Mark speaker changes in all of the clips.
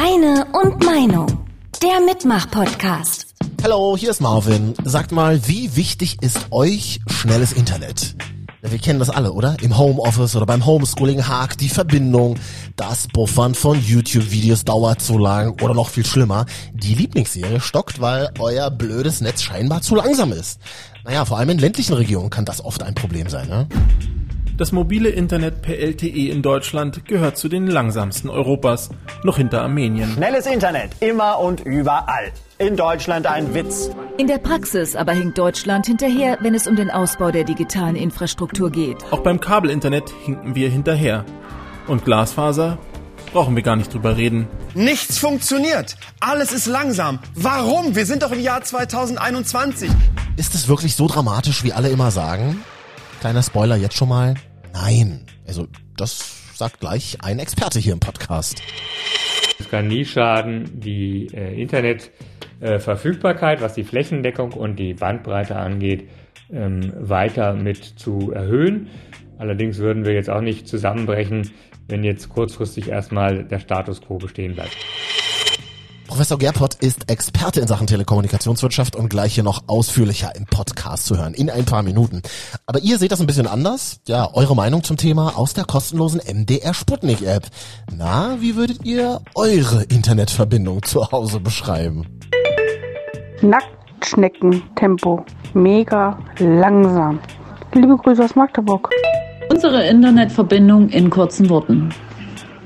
Speaker 1: Deine und Meinung. Der Mitmach-Podcast.
Speaker 2: Hallo, hier ist Marvin. Sagt mal, wie wichtig ist euch schnelles Internet? Wir kennen das alle, oder? Im Homeoffice oder beim Homeschooling hakt die Verbindung. Das Buffern von YouTube-Videos dauert zu lang oder noch viel schlimmer. Die Lieblingsserie stockt, weil euer blödes Netz scheinbar zu langsam ist. Naja, vor allem in ländlichen Regionen kann das oft ein Problem sein, ne?
Speaker 3: Das mobile Internet per LTE in Deutschland gehört zu den langsamsten Europas, noch hinter Armenien.
Speaker 4: Schnelles Internet, immer und überall. In Deutschland ein Witz.
Speaker 5: In der Praxis aber hinkt Deutschland hinterher, wenn es um den Ausbau der digitalen Infrastruktur geht.
Speaker 3: Auch beim Kabelinternet hinken wir hinterher. Und Glasfaser? Brauchen wir gar nicht drüber reden.
Speaker 6: Nichts funktioniert. Alles ist langsam. Warum? Wir sind doch im Jahr 2021.
Speaker 2: Ist es wirklich so dramatisch, wie alle immer sagen? Kleiner Spoiler jetzt schon mal. Nein. Also, das sagt gleich ein Experte hier im Podcast.
Speaker 7: Es kann nie schaden, die äh, Internetverfügbarkeit, äh, was die Flächendeckung und die Bandbreite angeht, ähm, weiter mit zu erhöhen. Allerdings würden wir jetzt auch nicht zusammenbrechen, wenn jetzt kurzfristig erstmal der Status quo bestehen bleibt.
Speaker 2: Professor Gerpott ist Experte in Sachen Telekommunikationswirtschaft und gleich hier noch ausführlicher im Podcast zu hören, in ein paar Minuten. Aber ihr seht das ein bisschen anders. Ja, eure Meinung zum Thema aus der kostenlosen MDR Sputnik App. Na, wie würdet ihr eure Internetverbindung zu Hause beschreiben?
Speaker 8: Nacktschneckentempo. Mega langsam. Liebe Grüße aus Magdeburg.
Speaker 9: Unsere Internetverbindung in kurzen Worten.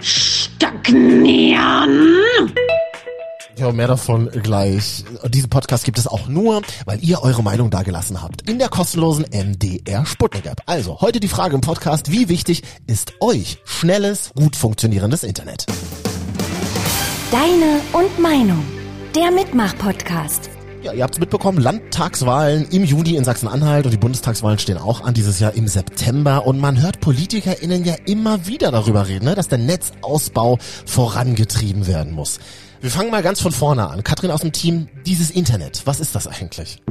Speaker 9: Stagnieren!
Speaker 2: Ja, mehr davon gleich. Diesen Podcast gibt es auch nur, weil ihr eure Meinung dagelassen habt. In der kostenlosen MDR Sputnik App. Also, heute die Frage im Podcast, wie wichtig ist euch schnelles, gut funktionierendes Internet?
Speaker 1: Deine und Meinung. Der Mitmach-Podcast.
Speaker 2: Ja, ihr habt es mitbekommen, Landtagswahlen im Juni in Sachsen-Anhalt und die Bundestagswahlen stehen auch an dieses Jahr im September und man hört PolitikerInnen ja immer wieder darüber reden, ne, dass der Netzausbau vorangetrieben werden muss. Wir fangen mal ganz von vorne an. Katrin aus dem Team, dieses Internet, was ist das eigentlich?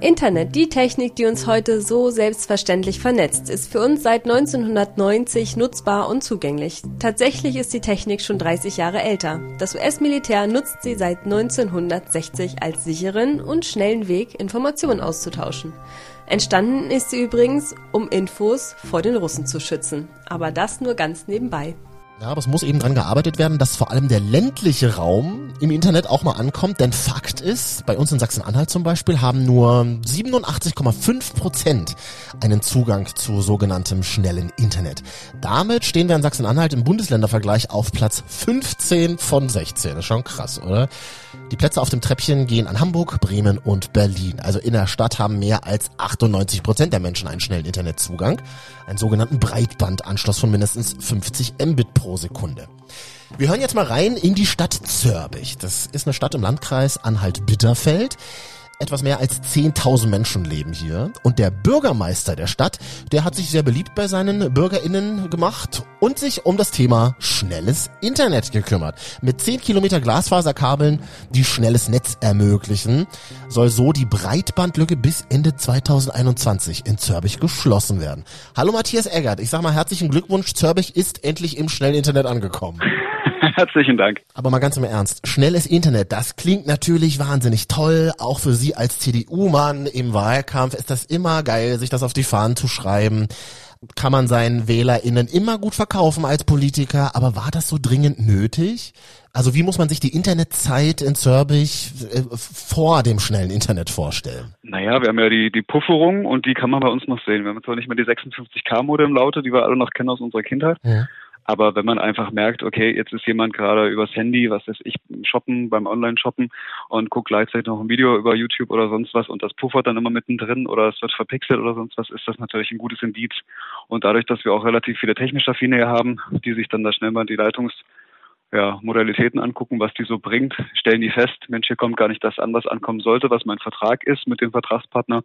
Speaker 10: Internet, die Technik, die uns heute so selbstverständlich vernetzt, ist für uns seit 1990 nutzbar und zugänglich. Tatsächlich ist die Technik schon 30 Jahre älter. Das US-Militär nutzt sie seit 1960 als sicheren und schnellen Weg, Informationen auszutauschen. Entstanden ist sie übrigens, um Infos vor den Russen zu schützen. Aber das nur ganz nebenbei.
Speaker 2: Ja, aber es muss eben dran gearbeitet werden, dass vor allem der ländliche Raum im Internet auch mal ankommt. Denn Fakt ist, bei uns in Sachsen-Anhalt zum Beispiel haben nur 87,5 Prozent einen Zugang zu sogenanntem schnellen Internet. Damit stehen wir in Sachsen-Anhalt im Bundesländervergleich auf Platz 15 von 16. Das ist schon krass, oder? Die Plätze auf dem Treppchen gehen an Hamburg, Bremen und Berlin. Also in der Stadt haben mehr als 98 Prozent der Menschen einen schnellen Internetzugang. Einen sogenannten Breitbandanschluss von mindestens 50 Mbit pro Sekunde. Wir hören jetzt mal rein in die Stadt Zörbich. Das ist eine Stadt im Landkreis Anhalt-Bitterfeld etwas mehr als 10.000 Menschen leben hier. Und der Bürgermeister der Stadt, der hat sich sehr beliebt bei seinen BürgerInnen gemacht und sich um das Thema schnelles Internet gekümmert. Mit 10 Kilometer Glasfaserkabeln, die schnelles Netz ermöglichen, soll so die Breitbandlücke bis Ende 2021 in Zörbich geschlossen werden. Hallo Matthias Eggert, ich sag mal herzlichen Glückwunsch, Zörbich ist endlich im schnellen Internet angekommen.
Speaker 11: Herzlichen Dank.
Speaker 2: Aber mal ganz im Ernst, schnelles Internet, das klingt natürlich wahnsinnig toll. Auch für Sie als CDU-Mann im Wahlkampf ist das immer geil, sich das auf die Fahnen zu schreiben. Kann man seinen WählerInnen immer gut verkaufen als Politiker, aber war das so dringend nötig? Also wie muss man sich die Internetzeit in Zürbich äh, vor dem schnellen Internet vorstellen?
Speaker 11: Naja, wir haben ja die, die Pufferung und die kann man bei uns noch sehen. Wir haben zwar nicht mehr die 56K-Modem-Laute, die wir alle noch kennen aus unserer Kindheit. Ja. Aber wenn man einfach merkt, okay, jetzt ist jemand gerade übers Handy, was weiß ich, shoppen, beim Online-Shoppen und guckt gleichzeitig noch ein Video über YouTube oder sonst was und das puffert dann immer mittendrin oder es wird verpixelt oder sonst was, ist das natürlich ein gutes Indiz. Und dadurch, dass wir auch relativ viele technische Affine haben, die sich dann da schnell mal die Leitungs ja, Modalitäten angucken, was die so bringt, stellen die fest, Mensch, hier kommt gar nicht das an, was ankommen sollte, was mein Vertrag ist mit dem Vertragspartner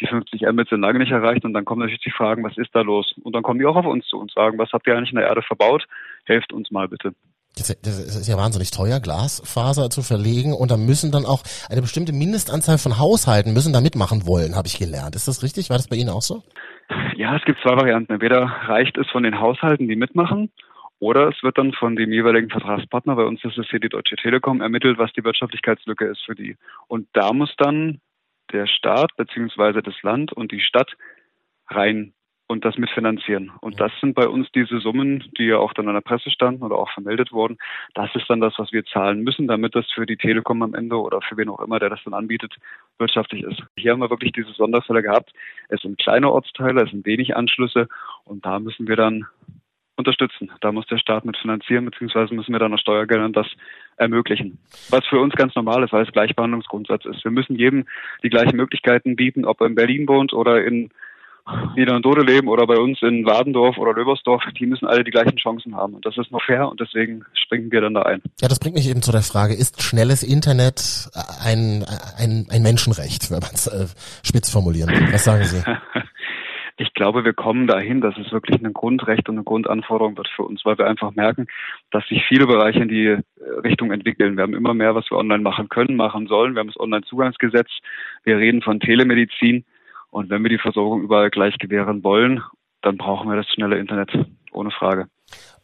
Speaker 11: die 50 Mbit sind lange nicht erreicht und dann kommen natürlich die Fragen, was ist da los? Und dann kommen die auch auf uns zu und sagen, was habt ihr eigentlich in der Erde verbaut? Helft uns mal bitte.
Speaker 2: Das ist ja wahnsinnig teuer, Glasfaser zu verlegen und da müssen dann auch eine bestimmte Mindestanzahl von Haushalten müssen da mitmachen wollen, habe ich gelernt. Ist das richtig? War das bei Ihnen auch so?
Speaker 11: Ja, es gibt zwei Varianten. Entweder reicht es von den Haushalten, die mitmachen, Oder es wird dann von dem jeweiligen Vertragspartner, bei uns ist es hier die Deutsche Telekom, ermittelt, was die Wirtschaftlichkeitslücke ist für die. Und da muss dann der Staat beziehungsweise das Land und die Stadt rein und das mitfinanzieren. Und das sind bei uns diese Summen, die ja auch dann an der Presse standen oder auch vermeldet wurden. Das ist dann das, was wir zahlen müssen, damit das für die Telekom am Ende oder für wen auch immer, der das dann anbietet, wirtschaftlich ist. Hier haben wir wirklich diese Sonderfälle gehabt. Es sind kleine Ortsteile, es sind wenig Anschlüsse und da müssen wir dann unterstützen. Da muss der Staat mit finanzieren, beziehungsweise müssen wir dann aus Steuergeldern das ermöglichen. Was für uns ganz normal ist, weil es Gleichbehandlungsgrundsatz ist. Wir müssen jedem die gleichen Möglichkeiten bieten, ob er in Berlin wohnt oder in Nieder- und Dode leben oder bei uns in Wadendorf oder Löbersdorf, die müssen alle die gleichen Chancen haben. Und das ist noch fair und deswegen springen wir dann da ein.
Speaker 2: Ja, das bringt mich eben zu der Frage, ist schnelles Internet ein, ein, ein Menschenrecht, wenn man es äh, spitz formulieren will? Was sagen Sie?
Speaker 11: ich glaube, wir kommen dahin, dass es wirklich ein Grundrecht und eine Grundanforderung wird für uns, weil wir einfach merken, dass sich viele Bereiche in die äh, Richtung entwickeln. Wir haben immer mehr, was wir online machen können, machen sollen. Wir haben das Online-Zugangsgesetz. Wir reden von Telemedizin. Und wenn wir die Versorgung überall gleich gewähren wollen, dann brauchen wir das schnelle Internet, ohne Frage.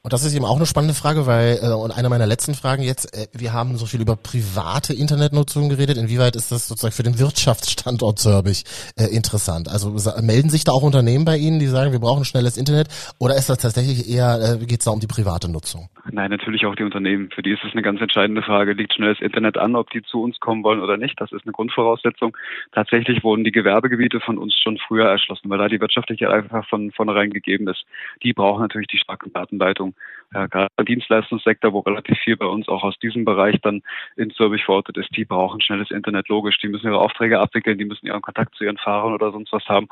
Speaker 2: Und das ist eben auch eine spannende Frage, weil, äh, und eine meiner letzten Fragen jetzt, äh, wir haben so viel über private Internetnutzung geredet. Inwieweit ist das sozusagen für den Wirtschaftsstandort Zürbich äh, interessant? Also melden sich da auch Unternehmen bei Ihnen, die sagen, wir brauchen schnelles Internet? Oder ist das tatsächlich eher, äh, geht es da um die private Nutzung?
Speaker 11: Nein, natürlich auch die Unternehmen. Für die ist es eine ganz entscheidende Frage. Liegt schnelles Internet an, ob die zu uns kommen wollen oder nicht? Das ist eine Grundvoraussetzung. Tatsächlich wurden die Gewerbegebiete von uns schon früher erschlossen, weil da die wirtschaftliche einfach von vornherein gegeben ist. Die brauchen natürlich die starken Datenleitungen ja, gerade der Dienstleistungssektor, wo relativ viel bei uns auch aus diesem Bereich dann in Zürich verortet ist, die brauchen schnelles Internet, logisch. Die müssen ihre Aufträge abwickeln, die müssen ihren Kontakt zu ihren Fahrern oder sonst was haben.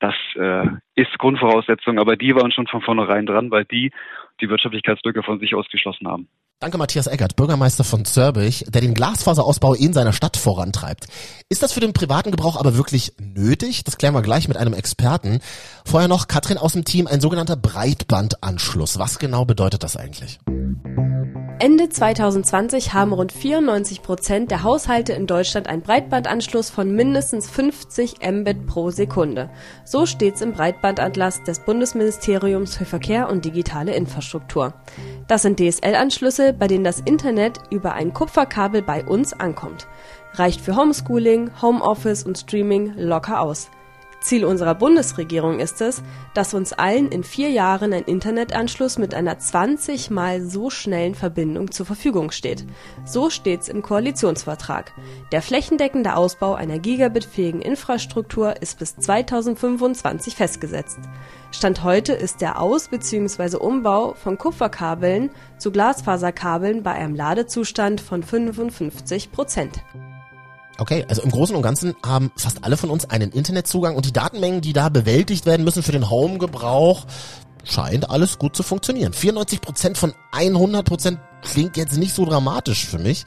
Speaker 11: Das äh, ist Grundvoraussetzung, aber die waren schon von vornherein dran, weil die die Wirtschaftlichkeitslücke von sich ausgeschlossen haben.
Speaker 2: Danke Matthias Eckert, Bürgermeister von Zürbich, der den Glasfaserausbau in seiner Stadt vorantreibt. Ist das für den privaten Gebrauch aber wirklich nötig? Das klären wir gleich mit einem Experten. Vorher noch Katrin aus dem Team, ein sogenannter Breitbandanschluss. Was genau bedeutet das eigentlich?
Speaker 10: Ende 2020 haben rund 94 Prozent der Haushalte in Deutschland einen Breitbandanschluss von mindestens 50 Mbit pro Sekunde. So steht's im Breitbandatlas des Bundesministeriums für Verkehr und digitale Infrastruktur. Das sind DSL-Anschlüsse, bei denen das Internet über ein Kupferkabel bei uns ankommt. Reicht für Homeschooling, Homeoffice und Streaming locker aus. Ziel unserer Bundesregierung ist es, dass uns allen in vier Jahren ein Internetanschluss mit einer 20 mal so schnellen Verbindung zur Verfügung steht. So steht's im Koalitionsvertrag. Der flächendeckende Ausbau einer gigabitfähigen Infrastruktur ist bis 2025 festgesetzt. Stand heute ist der Aus- bzw. Umbau von Kupferkabeln zu Glasfaserkabeln bei einem Ladezustand von 55 Prozent.
Speaker 2: Okay, also im Großen und Ganzen haben fast alle von uns einen Internetzugang und die Datenmengen, die da bewältigt werden müssen für den Home-Gebrauch, scheint alles gut zu funktionieren. 94% von 100% klingt jetzt nicht so dramatisch für mich.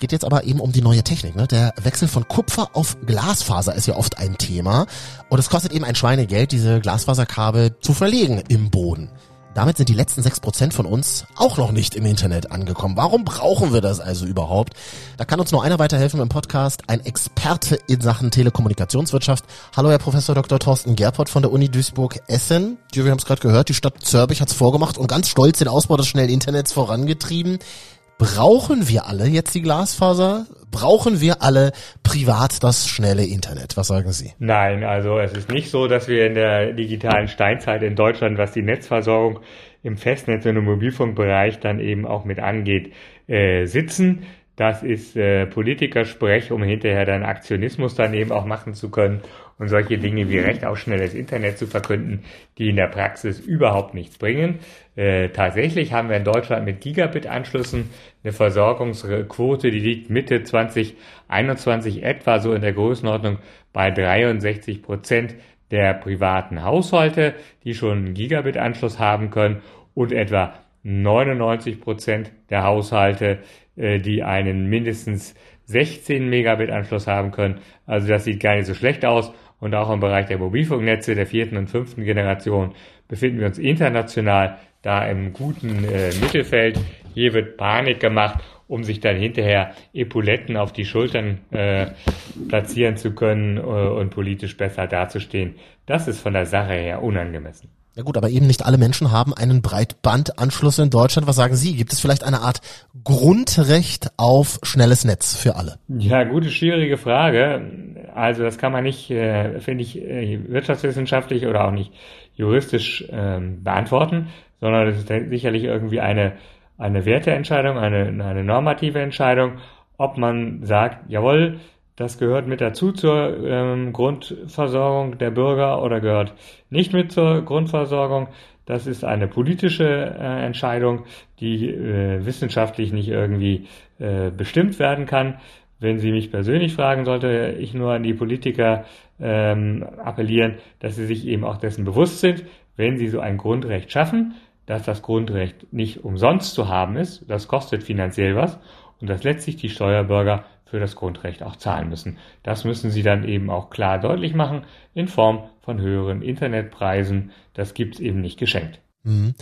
Speaker 2: Geht jetzt aber eben um die neue Technik. Ne? Der Wechsel von Kupfer auf Glasfaser ist ja oft ein Thema. Und es kostet eben ein Schweinegeld, diese Glasfaserkabel zu verlegen im Boden. Damit sind die letzten sechs Prozent von uns auch noch nicht im Internet angekommen. Warum brauchen wir das also überhaupt? Da kann uns nur einer weiterhelfen im Podcast, ein Experte in Sachen Telekommunikationswirtschaft. Hallo, Herr Professor Dr. Thorsten Gerpott von der Uni Duisburg-Essen. Wir haben es gerade gehört, die Stadt Zörbich hat es vorgemacht und ganz stolz den Ausbau des schnellen Internets vorangetrieben. Brauchen wir alle jetzt die Glasfaser? Brauchen wir alle privat das schnelle Internet? Was sagen Sie?
Speaker 7: Nein, also es ist nicht so, dass wir in der digitalen Steinzeit in Deutschland, was die Netzversorgung im Festnetz- und im Mobilfunkbereich dann eben auch mit angeht, äh, sitzen. Das ist äh, Politikersprech, um hinterher dann Aktionismus dann eben auch machen zu können und solche Dinge wie Recht auf schnelles Internet zu verkünden, die in der Praxis überhaupt nichts bringen. Äh, tatsächlich haben wir in Deutschland mit Gigabit-Anschlüssen eine Versorgungsquote, die liegt Mitte 2021 etwa so in der Größenordnung bei 63 Prozent der privaten Haushalte, die schon einen Gigabit-Anschluss haben können und etwa 99 Prozent der Haushalte, die einen mindestens 16 Megabit Anschluss haben können. Also das sieht gar nicht so schlecht aus. Und auch im Bereich der Mobilfunknetze der vierten und fünften Generation befinden wir uns international da im guten äh, Mittelfeld. Hier wird Panik gemacht, um sich dann hinterher Epauletten auf die Schultern äh, platzieren zu können äh, und politisch besser dazustehen. Das ist von der Sache her unangemessen.
Speaker 2: Ja gut, aber eben nicht alle Menschen haben einen Breitbandanschluss in Deutschland. Was sagen Sie? Gibt es vielleicht eine Art Grundrecht auf schnelles Netz für alle?
Speaker 7: Ja, gute, schwierige Frage. Also das kann man nicht, äh, finde ich, äh, wirtschaftswissenschaftlich oder auch nicht juristisch ähm, beantworten, sondern es ist sicherlich irgendwie eine, eine Werteentscheidung, eine, eine normative Entscheidung, ob man sagt, jawohl, das gehört mit dazu zur ähm, Grundversorgung der Bürger oder gehört nicht mit zur Grundversorgung. Das ist eine politische äh, Entscheidung, die äh, wissenschaftlich nicht irgendwie äh, bestimmt werden kann. Wenn Sie mich persönlich fragen, sollte ich nur an die Politiker ähm, appellieren, dass sie sich eben auch dessen bewusst sind, wenn sie so ein Grundrecht schaffen, dass das Grundrecht nicht umsonst zu haben ist, das kostet finanziell was und dass letztlich die Steuerbürger für das Grundrecht auch zahlen müssen. Das müssen sie dann eben auch klar deutlich machen in Form von höheren Internetpreisen. Das gibt's eben nicht geschenkt.
Speaker 2: Mhm.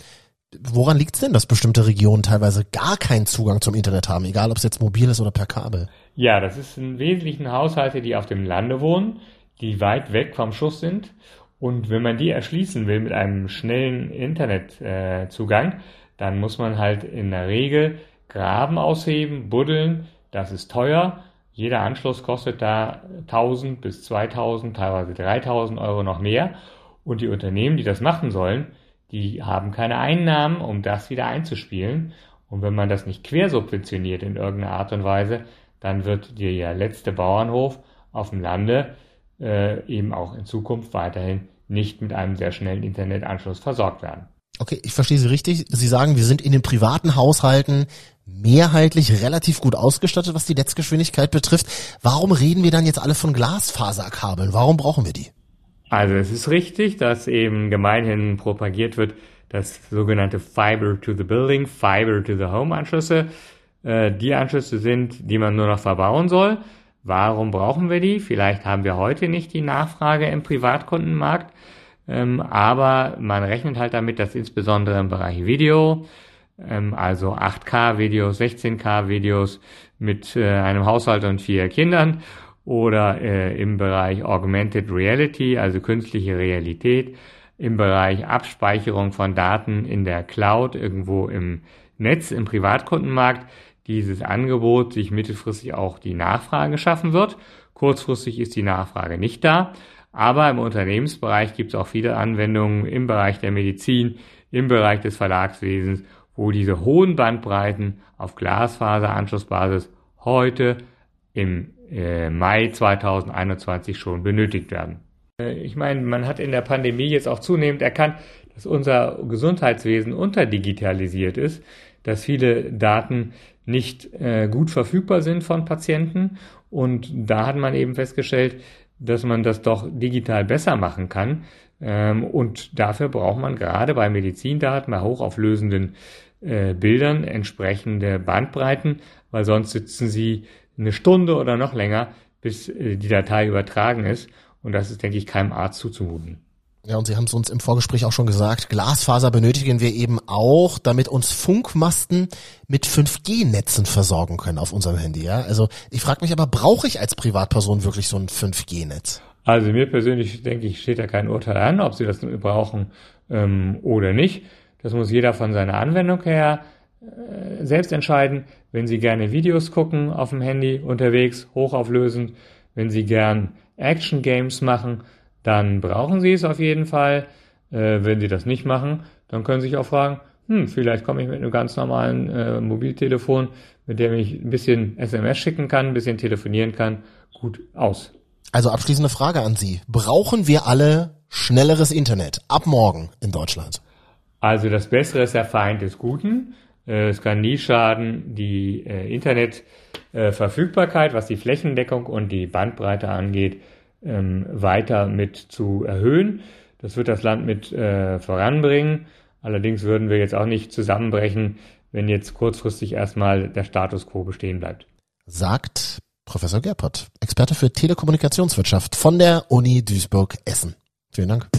Speaker 2: Woran liegt es denn, dass bestimmte Regionen teilweise gar keinen Zugang zum Internet haben, egal ob es jetzt mobil ist oder per Kabel?
Speaker 7: Ja, das ist im Wesentlichen Haushalte, die auf dem Lande wohnen, die weit weg vom Schuss sind. Und wenn man die erschließen will mit einem schnellen Internetzugang, äh, dann muss man halt in der Regel Graben ausheben, buddeln, das ist teuer. Jeder Anschluss kostet da 1000 bis 2000, teilweise 3000 Euro noch mehr. Und die Unternehmen, die das machen sollen, die haben keine Einnahmen, um das wieder einzuspielen. Und wenn man das nicht quersubventioniert in irgendeiner Art und Weise, dann wird der letzte Bauernhof auf dem Lande äh, eben auch in Zukunft weiterhin nicht mit einem sehr schnellen Internetanschluss versorgt werden.
Speaker 2: Okay, ich verstehe Sie richtig. Sie sagen, wir sind in den privaten Haushalten mehrheitlich relativ gut ausgestattet, was die Netzgeschwindigkeit betrifft. Warum reden wir dann jetzt alle von Glasfaserkabeln? Warum brauchen wir die?
Speaker 7: Also es ist richtig, dass eben gemeinhin propagiert wird, dass sogenannte Fiber to the Building, Fiber to the Home Anschlüsse äh, die Anschlüsse sind, die man nur noch verbauen soll. Warum brauchen wir die? Vielleicht haben wir heute nicht die Nachfrage im Privatkundenmarkt, ähm, aber man rechnet halt damit, dass insbesondere im Bereich Video, ähm, also 8K-Videos, 16K-Videos mit äh, einem Haushalt und vier Kindern oder äh, im Bereich Augmented Reality, also künstliche Realität, im Bereich Abspeicherung von Daten in der Cloud irgendwo im Netz, im Privatkundenmarkt, dieses Angebot sich mittelfristig auch die Nachfrage schaffen wird. Kurzfristig ist die Nachfrage nicht da, aber im Unternehmensbereich gibt es auch viele Anwendungen im Bereich der Medizin, im Bereich des Verlagswesens wo diese hohen Bandbreiten auf Glasfaseranschlussbasis heute im äh, Mai 2021 schon benötigt werden. Äh, ich meine, man hat in der Pandemie jetzt auch zunehmend erkannt, dass unser Gesundheitswesen unterdigitalisiert ist, dass viele Daten nicht äh, gut verfügbar sind von Patienten. Und da hat man eben festgestellt, dass man das doch digital besser machen kann. Ähm, und dafür braucht man gerade bei Medizindaten, bei hochauflösenden äh, Bildern entsprechende Bandbreiten, weil sonst sitzen sie eine Stunde oder noch länger, bis äh, die Datei übertragen ist. Und das ist, denke ich, keinem Arzt zuzumuten.
Speaker 2: Ja, und Sie haben es uns im Vorgespräch auch schon gesagt, Glasfaser benötigen wir eben auch, damit uns Funkmasten mit 5G-Netzen versorgen können auf unserem Handy. Ja? Also ich frage mich aber, brauche ich als Privatperson wirklich so ein 5G-Netz?
Speaker 7: Also mir persönlich, denke ich, steht da kein Urteil an, ob Sie das brauchen ähm, oder nicht. Das muss jeder von seiner Anwendung her äh, selbst entscheiden. Wenn Sie gerne Videos gucken auf dem Handy unterwegs, hochauflösend, wenn Sie gern Action Games machen, dann brauchen Sie es auf jeden Fall. Äh, wenn Sie das nicht machen, dann können Sie sich auch fragen, hm, vielleicht komme ich mit einem ganz normalen äh, Mobiltelefon, mit dem ich ein bisschen SMS schicken kann, ein bisschen telefonieren kann, gut aus.
Speaker 2: Also abschließende Frage an Sie. Brauchen wir alle schnelleres Internet ab morgen in Deutschland?
Speaker 7: Also das Bessere ist der Feind des Guten. Äh, es kann nie schaden, die äh, Internetverfügbarkeit, was die Flächendeckung und die Bandbreite angeht, ähm, weiter mit zu erhöhen. Das wird das Land mit äh, voranbringen. Allerdings würden wir jetzt auch nicht zusammenbrechen, wenn jetzt kurzfristig erstmal der Status quo bestehen bleibt.
Speaker 2: Sagt Professor Gerpert, Experte für Telekommunikationswirtschaft von der Uni Duisburg-Essen. Vielen Dank.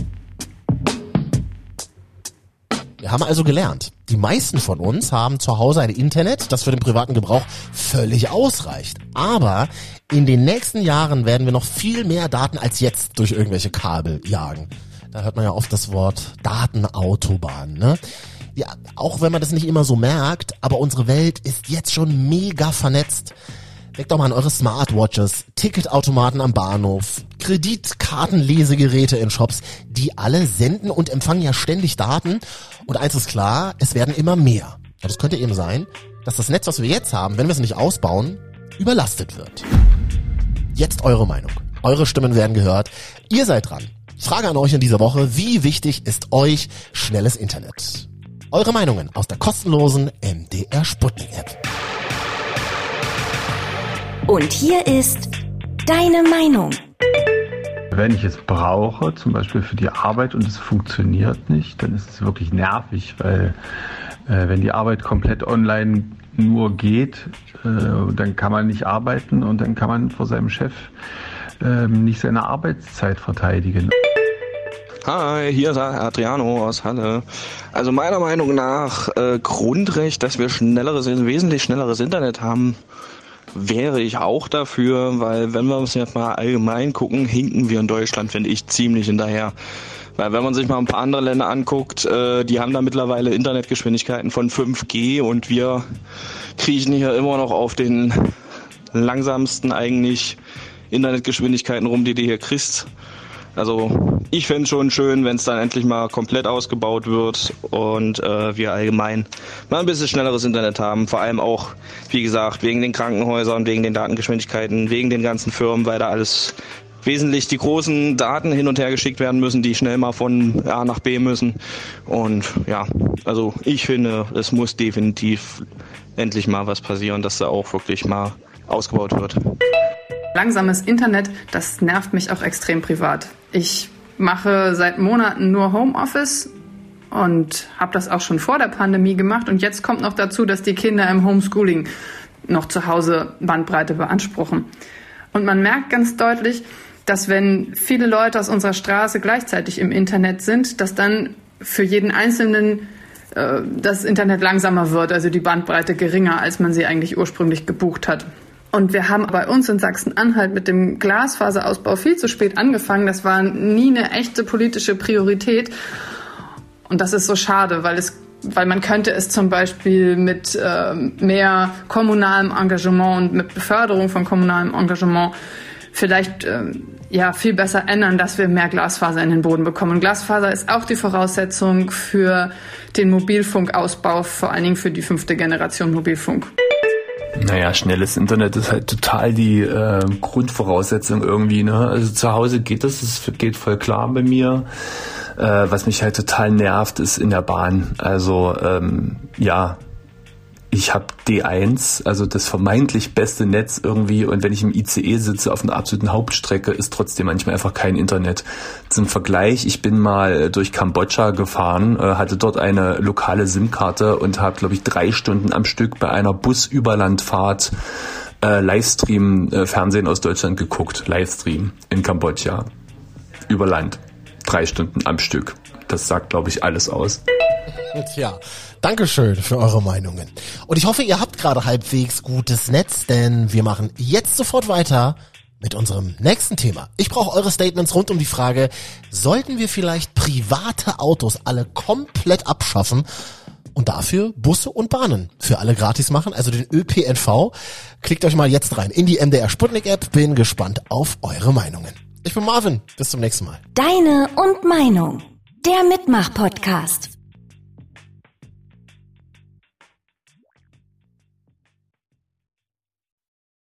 Speaker 2: Wir haben also gelernt, die meisten von uns haben zu Hause ein Internet, das für den privaten Gebrauch völlig ausreicht. Aber in den nächsten Jahren werden wir noch viel mehr Daten als jetzt durch irgendwelche Kabel jagen. Da hört man ja oft das Wort Datenautobahn, ne? Ja, auch wenn man das nicht immer so merkt, aber unsere Welt ist jetzt schon mega vernetzt. Denkt doch mal an eure Smartwatches, Ticketautomaten am Bahnhof, Kreditkartenlesegeräte in Shops. Die alle senden und empfangen ja ständig Daten. Und eins ist klar, es werden immer mehr. Und es könnte eben sein, dass das Netz, was wir jetzt haben, wenn wir es nicht ausbauen, überlastet wird. Jetzt eure Meinung. Eure Stimmen werden gehört. Ihr seid dran. Frage an euch in dieser Woche. Wie wichtig ist euch schnelles Internet? Eure Meinungen aus der kostenlosen MDR Sputnik App.
Speaker 1: Und hier ist deine Meinung.
Speaker 12: Wenn ich es brauche, zum Beispiel für die Arbeit und es funktioniert nicht, dann ist es wirklich nervig, weil äh, wenn die Arbeit komplett online nur geht, äh, dann kann man nicht arbeiten und dann kann man vor seinem Chef äh, nicht seine Arbeitszeit verteidigen.
Speaker 13: Hi, hier ist Adriano aus Halle. Also meiner Meinung nach äh, Grundrecht, dass wir schnelleres, wesentlich schnelleres Internet haben, wäre ich auch dafür, weil wenn wir uns jetzt mal allgemein gucken, hinken wir in Deutschland, finde ich, ziemlich hinterher. Weil wenn man sich mal ein paar andere Länder anguckt, äh, die haben da mittlerweile Internetgeschwindigkeiten von 5G und wir kriechen hier immer noch auf den langsamsten eigentlich Internetgeschwindigkeiten rum, die du hier kriegst. Also ich fände es schon schön, wenn es dann endlich mal komplett ausgebaut wird und äh, wir allgemein mal ein bisschen schnelleres Internet haben. Vor allem auch, wie gesagt, wegen den Krankenhäusern, wegen den Datengeschwindigkeiten, wegen den ganzen Firmen, weil da alles wesentlich die großen Daten hin und her geschickt werden müssen, die schnell mal von A nach B müssen. Und ja, also ich finde, es muss definitiv endlich mal was passieren, dass da auch wirklich mal ausgebaut wird.
Speaker 14: Langsames Internet, das nervt mich auch extrem privat. Ich mache seit Monaten nur Homeoffice und habe das auch schon vor der Pandemie gemacht. Und jetzt kommt noch dazu, dass die Kinder im Homeschooling noch zu Hause Bandbreite beanspruchen. Und man merkt ganz deutlich, dass wenn viele Leute aus unserer Straße gleichzeitig im Internet sind, dass dann für jeden Einzelnen äh, das Internet langsamer wird, also die Bandbreite geringer, als man sie eigentlich ursprünglich gebucht hat. Und wir haben bei uns in Sachsen-Anhalt mit dem Glasfaserausbau viel zu spät angefangen. Das war nie eine echte politische Priorität. Und das ist so schade, weil es weil man könnte es zum Beispiel mit äh, mehr kommunalem Engagement und mit Beförderung von kommunalem Engagement vielleicht äh, ja viel besser ändern, dass wir mehr Glasfaser in den Boden bekommen. Und Glasfaser ist auch die Voraussetzung für den Mobilfunkausbau, vor allen Dingen für die fünfte Generation Mobilfunk.
Speaker 15: Naja, schnelles Internet ist halt total die äh, Grundvoraussetzung irgendwie. Ne? Also zu Hause geht das, es geht voll klar bei mir. Äh, was mich halt total nervt, ist in der Bahn. Also ähm, ja, ich habe D1, also das vermeintlich beste Netz irgendwie und wenn ich im ICE sitze auf einer absoluten Hauptstrecke, ist trotzdem manchmal einfach kein Internet. Zum Vergleich, ich bin mal durch Kambodscha gefahren, äh, hatte dort eine lokale SIM-Karte und habe, glaube ich, drei Stunden am Stück bei einer Busüberlandfahrt äh, Livestream äh, Fernsehen aus Deutschland geguckt, Livestream in Kambodscha. Über Land. Drei Stunden am Stück. Das sagt, glaube ich, alles aus.
Speaker 2: Tja, Dankeschön für eure Meinungen. Und ich hoffe, ihr habt gerade halbwegs gutes Netz, denn wir machen jetzt sofort weiter mit unserem nächsten Thema. Ich brauche eure Statements rund um die Frage, sollten wir vielleicht private Autos alle komplett abschaffen und dafür Busse und Bahnen für alle gratis machen, also den ÖPNV? Klickt euch mal jetzt rein in die MDR Sputnik App, bin gespannt auf eure Meinungen. Ich bin Marvin, bis zum nächsten Mal.
Speaker 1: Deine und Meinung, der Mitmach-Podcast.